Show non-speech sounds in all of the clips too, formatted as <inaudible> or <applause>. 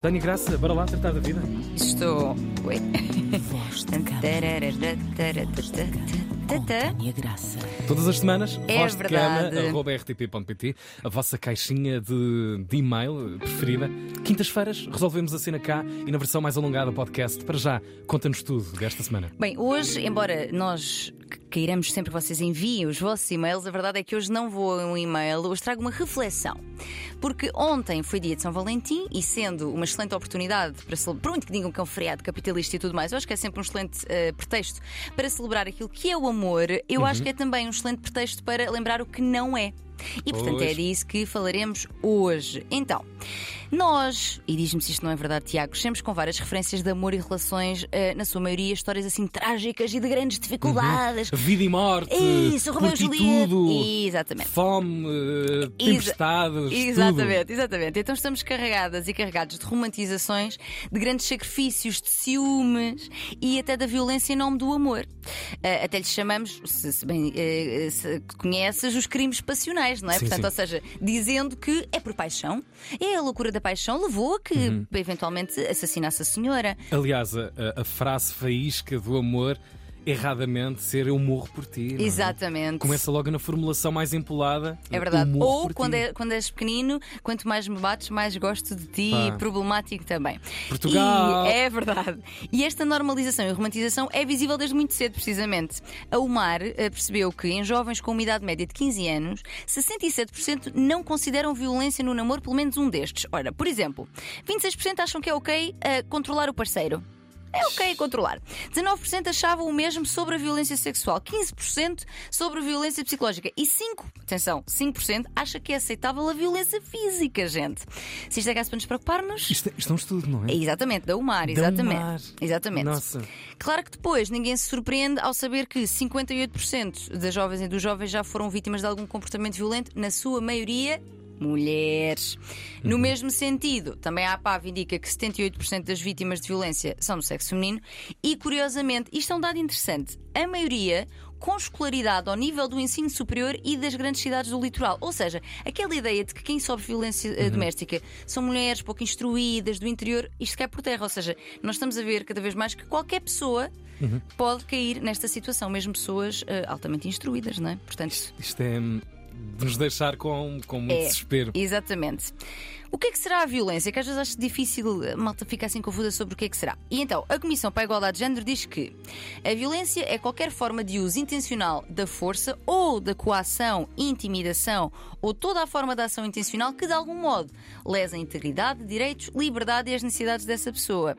Tânia Graça, bora lá tratar da vida. Estou. Oi. Voz de Graça. Todas as semanas, É voz de cama, rtp.pt, a vossa caixinha de, de e-mail preferida. Quintas-feiras resolvemos a cena cá e na versão mais alongada podcast. Para já, conta-nos tudo desta semana. Bem, hoje, embora nós queiramos sempre que vocês enviem os vossos e-mails, a verdade é que hoje não vou a um e-mail, hoje trago uma reflexão. Porque ontem foi dia de São Valentim e sendo uma excelente oportunidade para celebrar, por muito que digam que é um feriado capitalista e tudo mais, eu acho que é sempre um excelente eh, pretexto para celebrar aquilo que é o amor, eu acho que é também um excelente pretexto para lembrar o que não é. E portanto é Pois. disso que falaremos hoje. Então, nós, e diz-me se isto não é verdade, Tiago, sempre com várias referências de amor e relações, eh, na sua maioria, histórias assim trágicas e de grandes dificuldades. Vida e morte, Isso, Romeu e Julieta. Exatamente. fome, eh, Exa- tempestades, Exatamente, exatamente. Então estamos carregadas e carregados de romantizações, de grandes sacrifícios, de ciúmes e até da violência em nome do amor. Ah, até lhe chamamos, se, se bem eh, se conheces, os crimes passionais, não é? Sim, Portanto, sim. ou seja, dizendo que é por paixão, é a loucura da paixão levou a que Uhum. eventualmente assassinasse a senhora. Aliás, a- a frase faísca do amor, erradamente, ser eu morro por ti. é? Exatamente. Começa logo na formulação mais empolada. É verdade. Ou quando, é, quando és pequenino, quanto mais me bates, mais gosto de ti. Pá. Problemático também. Portugal! E é verdade. E esta normalização e romantização é visível desde muito cedo, precisamente. A UMAR eh, percebeu que em jovens com uma idade média de 15 anos, 67% não consideram violência no namoro pelo menos um destes. Ora, por exemplo, 26% acham que é ok eh, controlar o parceiro. É ok controlar. 19% achavam o mesmo sobre a violência sexual, 15% sobre a violência psicológica e 5%, atenção, 5% acha que é aceitável a violência física, gente. Se isto é caso para nos preocupar-nos. Isto, isto é um estudo, não é? É Exatamente, da UMAR, Da exatamente. UMAR. Exatamente. Nossa. Claro que depois ninguém se surpreende ao saber que 58% das jovens e dos jovens já foram vítimas de algum comportamento violento, na sua maioria mulheres. No Uhum. mesmo sentido, também a APAV indica que 78% das vítimas de violência são do sexo feminino e, curiosamente, isto é um dado interessante, a maioria com escolaridade ao nível do ensino superior e das grandes cidades do litoral. Ou seja, aquela ideia de que quem sofre violência Uhum. eh, doméstica são mulheres pouco instruídas do interior, isto cai por terra. Ou seja, nós estamos a ver cada vez mais que qualquer pessoa Uhum. pode cair nesta situação, mesmo pessoas eh, altamente instruídas, não é? Portanto, Isto é hum, de nos deixar com, com muito É. desespero. Exatamente. O que é que será a violência? Que às vezes acho difícil a malta ficar assim confusa sobre o que é que será. E então, a Comissão para a Igualdade de Género diz que a violência é qualquer forma de uso intencional da força ou da coação, intimidação ou toda a forma de ação intencional que de algum modo lesa a integridade, direitos, liberdade e as necessidades dessa pessoa.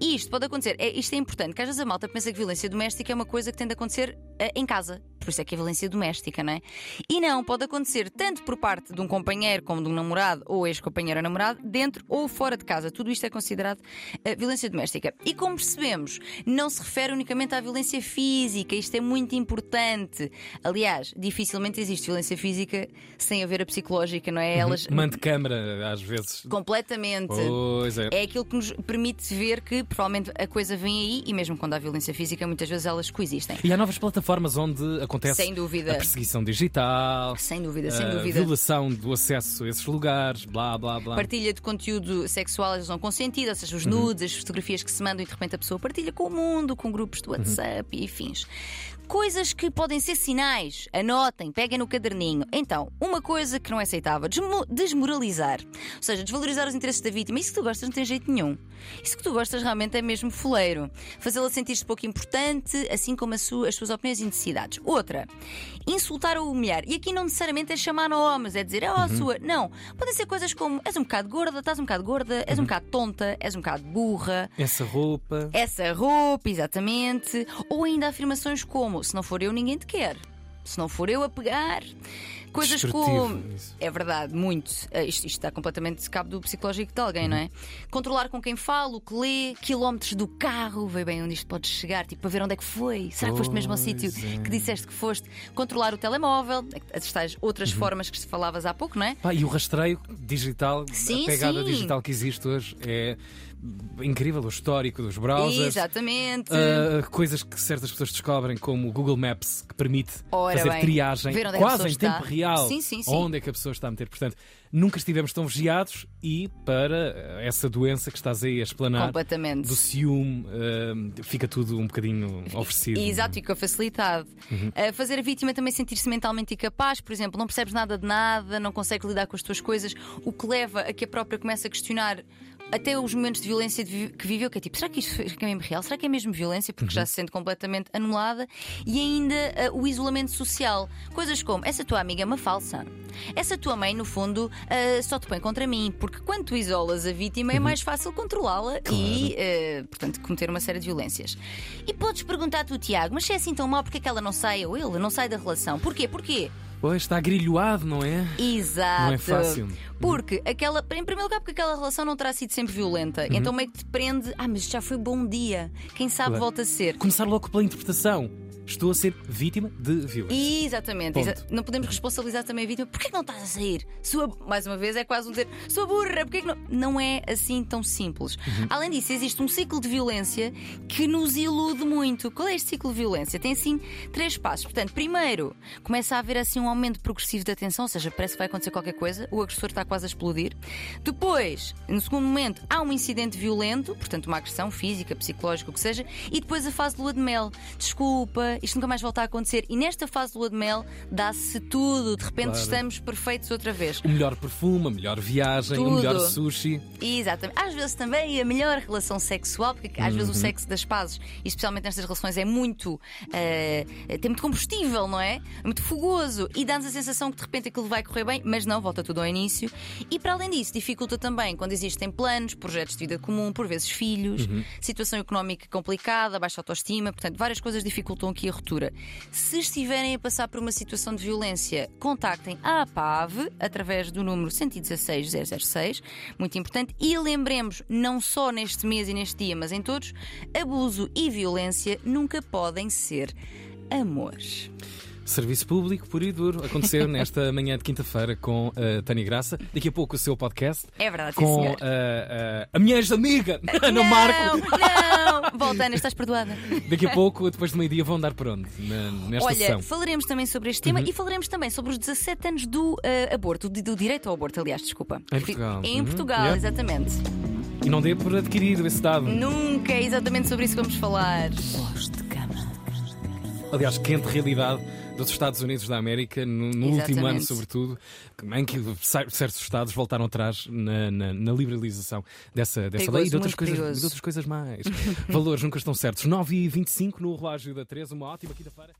E isto pode acontecer, é, isto é importante, que às vezes a malta pensa que violência doméstica é uma coisa que tende a acontecer eh, em casa. Por isso é que é violência doméstica, não é? E não, pode acontecer tanto por parte de um companheiro como de um namorado ou ex-companheiro ou namorado, dentro ou fora de casa. Tudo isto é considerado eh, violência doméstica. E como percebemos, não se refere unicamente à violência física. Isto é muito importante. Aliás, dificilmente existe violência física sem haver a psicológica, não é? Elas Mande câmara, às vezes. completamente. Pois é. É aquilo que nos permite ver que provavelmente a coisa vem aí e mesmo quando há violência física, muitas vezes elas coexistem. E há novas plataformas onde acontece Sem dúvida. a perseguição digital, Sem dúvida, sem a dúvida. violação do acesso a esses lugares, blá blá blá. Partilha de conteúdo sexual não consentido, ou seja, os Uhum. nudes, as fotografias que se mandam e de repente a pessoa partilha com o mundo, com grupos Uhum. do WhatsApp e afins. Coisas que podem ser sinais, anotem, peguem no caderninho. Então, uma coisa que não é aceitável, desmo- desmoralizar. Ou seja, desvalorizar os interesses da vítima. Isso que tu gostas não tem jeito nenhum. Isso que tu gostas realmente é mesmo foleiro. Fazê-la sentir-se pouco importante, assim como a sua- as suas opiniões e necessidades. Outra, insultar ou humilhar. E aqui não necessariamente é chamar nomes, é dizer, oh, sua. Não. Podem ser coisas como és um bocado gorda, estás um bocado gorda, és um bocado tonta, és um bocado burra. Essa roupa. Essa roupa, exatamente. Ou ainda afirmações como: se não for eu, ninguém te quer. Se não for eu a pegar. Coisas como. isso. É verdade, muito. Eh, Isto, isto está completamente de cabo do psicológico de alguém, não é? Controlar com quem fala, o que lê, quilómetros do carro, vê bem onde isto pode chegar, tipo, para ver onde é que foi. Será que foste mesmo ao sítio é. que disseste que foste? Controlar o telemóvel, as tais outras Uhum. formas que se falavas há pouco, não é? Pá, e o rastreio digital, Sim, a pegada sim. digital que existe hoje é incrível. O histórico dos browsers. Exatamente. Uh, coisas que certas pessoas descobrem, como o Google Maps, que permite Ora fazer bem, triagem é quase em tempo real. Sim, sim, sim. Onde é que a pessoa está a meter? Portanto, nunca estivemos tão vigiados e para essa doença que estás aí a explanar do ciúme, eh, fica tudo um bocadinho oferecido. Exato, fica facilitado. Uhum. Uh, fazer a vítima também sentir-se mentalmente incapaz, por exemplo, não percebes nada de nada, não consegues lidar com as tuas coisas, o que leva a que a própria comece a questionar até os momentos de violência que viveu, que é tipo, será que isto é mesmo real? Será que é mesmo violência? Porque Uhum. já se sente completamente anulada. E ainda uh, o isolamento social. Coisas como, essa tua amiga é uma falsa. Essa tua mãe, no fundo, uh, só te põe contra mim. Porque quando tu isolas a vítima, é Uhum. mais fácil controlá-la e, uh, portanto, cometer uma série de violências. E podes perguntar tu, Tiago, mas se é assim tão mal, porque é que ela não sai, ou ele não sai da relação? Porquê? Porquê? Pois está grilhoado, não é? Exato. Não é fácil. Porque aquela, em primeiro lugar, porque aquela relação não terá sido sempre violenta. Uhum. Então meio que te prende, ah, mas já foi bom dia. Quem sabe Claro. volta a ser. Começar logo pela interpretação. Estou a ser vítima de violência. Exatamente. Exa- Não podemos responsabilizar também a vítima. Porquê que não estás a sair? Sua, mais uma vez, é quase um dizer, sua burra, porquê que não? Não é assim tão simples. Uhum. Além disso, existe um ciclo de violência que nos ilude muito. Qual é este ciclo de violência? Tem assim três passos. Portanto, primeiro, começa a haver assim um aumento progressivo da tensão, ou seja, parece que vai acontecer qualquer coisa, o agressor está quase a explodir. Depois, no segundo momento, há um incidente violento, portanto, uma agressão física, psicológica, o que seja, e depois a fase de lua de mel. Desculpa, isto nunca mais volta a acontecer. E nesta fase de lua de mel dá-se tudo. De repente Claro. estamos perfeitos outra vez. O melhor perfume, a melhor viagem, o Tudo. melhor sushi. Exatamente. Às vezes também a melhor relação sexual, porque às Uhum. vezes o sexo das pazes, especialmente nestas relações, é muito. eh, tem muito combustível, não é? É muito fogoso e dá-nos a sensação que de repente aquilo vai correr bem, mas não, volta tudo ao início. E para além disso, dificulta também quando existem planos, projetos de vida comum, por vezes filhos, Uhum. situação económica complicada, baixa autoestima, portanto, várias coisas dificultam aqui a ruptura. Se estiverem a passar por uma situação de violência, contactem a APAV através do número 116 006, muito importante, e lembremos, não só neste mês e neste dia, mas em todos, abuso e violência nunca podem ser amor. Serviço público puro e duro. Aconteceu nesta <laughs> manhã de quinta-feira com a Tânia Graça. Daqui a pouco o seu podcast. É verdade, Com senhor. a, a, a minha ex-amiga, Ana não, Marco. não! Volta, Ana, estás perdoada. Daqui a pouco, depois do meio-dia, vão dar por onde? Na- nesta Olha, sessão. falaremos também sobre este Uhum. tema e falaremos também sobre os 17 anos do aborto, do, do direito ao aborto, aliás, desculpa. Em Portugal. Em Uhum. Portugal, Yeah. exatamente. E não dê por adquirido esse dado. Nunca é exatamente sobre isso que vamos falar. Cama. Aliás, quente realidade dos Estados Unidos da América, no, no último ano, sobretudo, em que cer- certos Estados voltaram atrás na, na- na liberalização dessa, dessa Perigoso, lei e de outras, coisas, de outras coisas mais. Valores nunca estão certos. 9h25 no relógio da 3, uma ótima quinta-feira.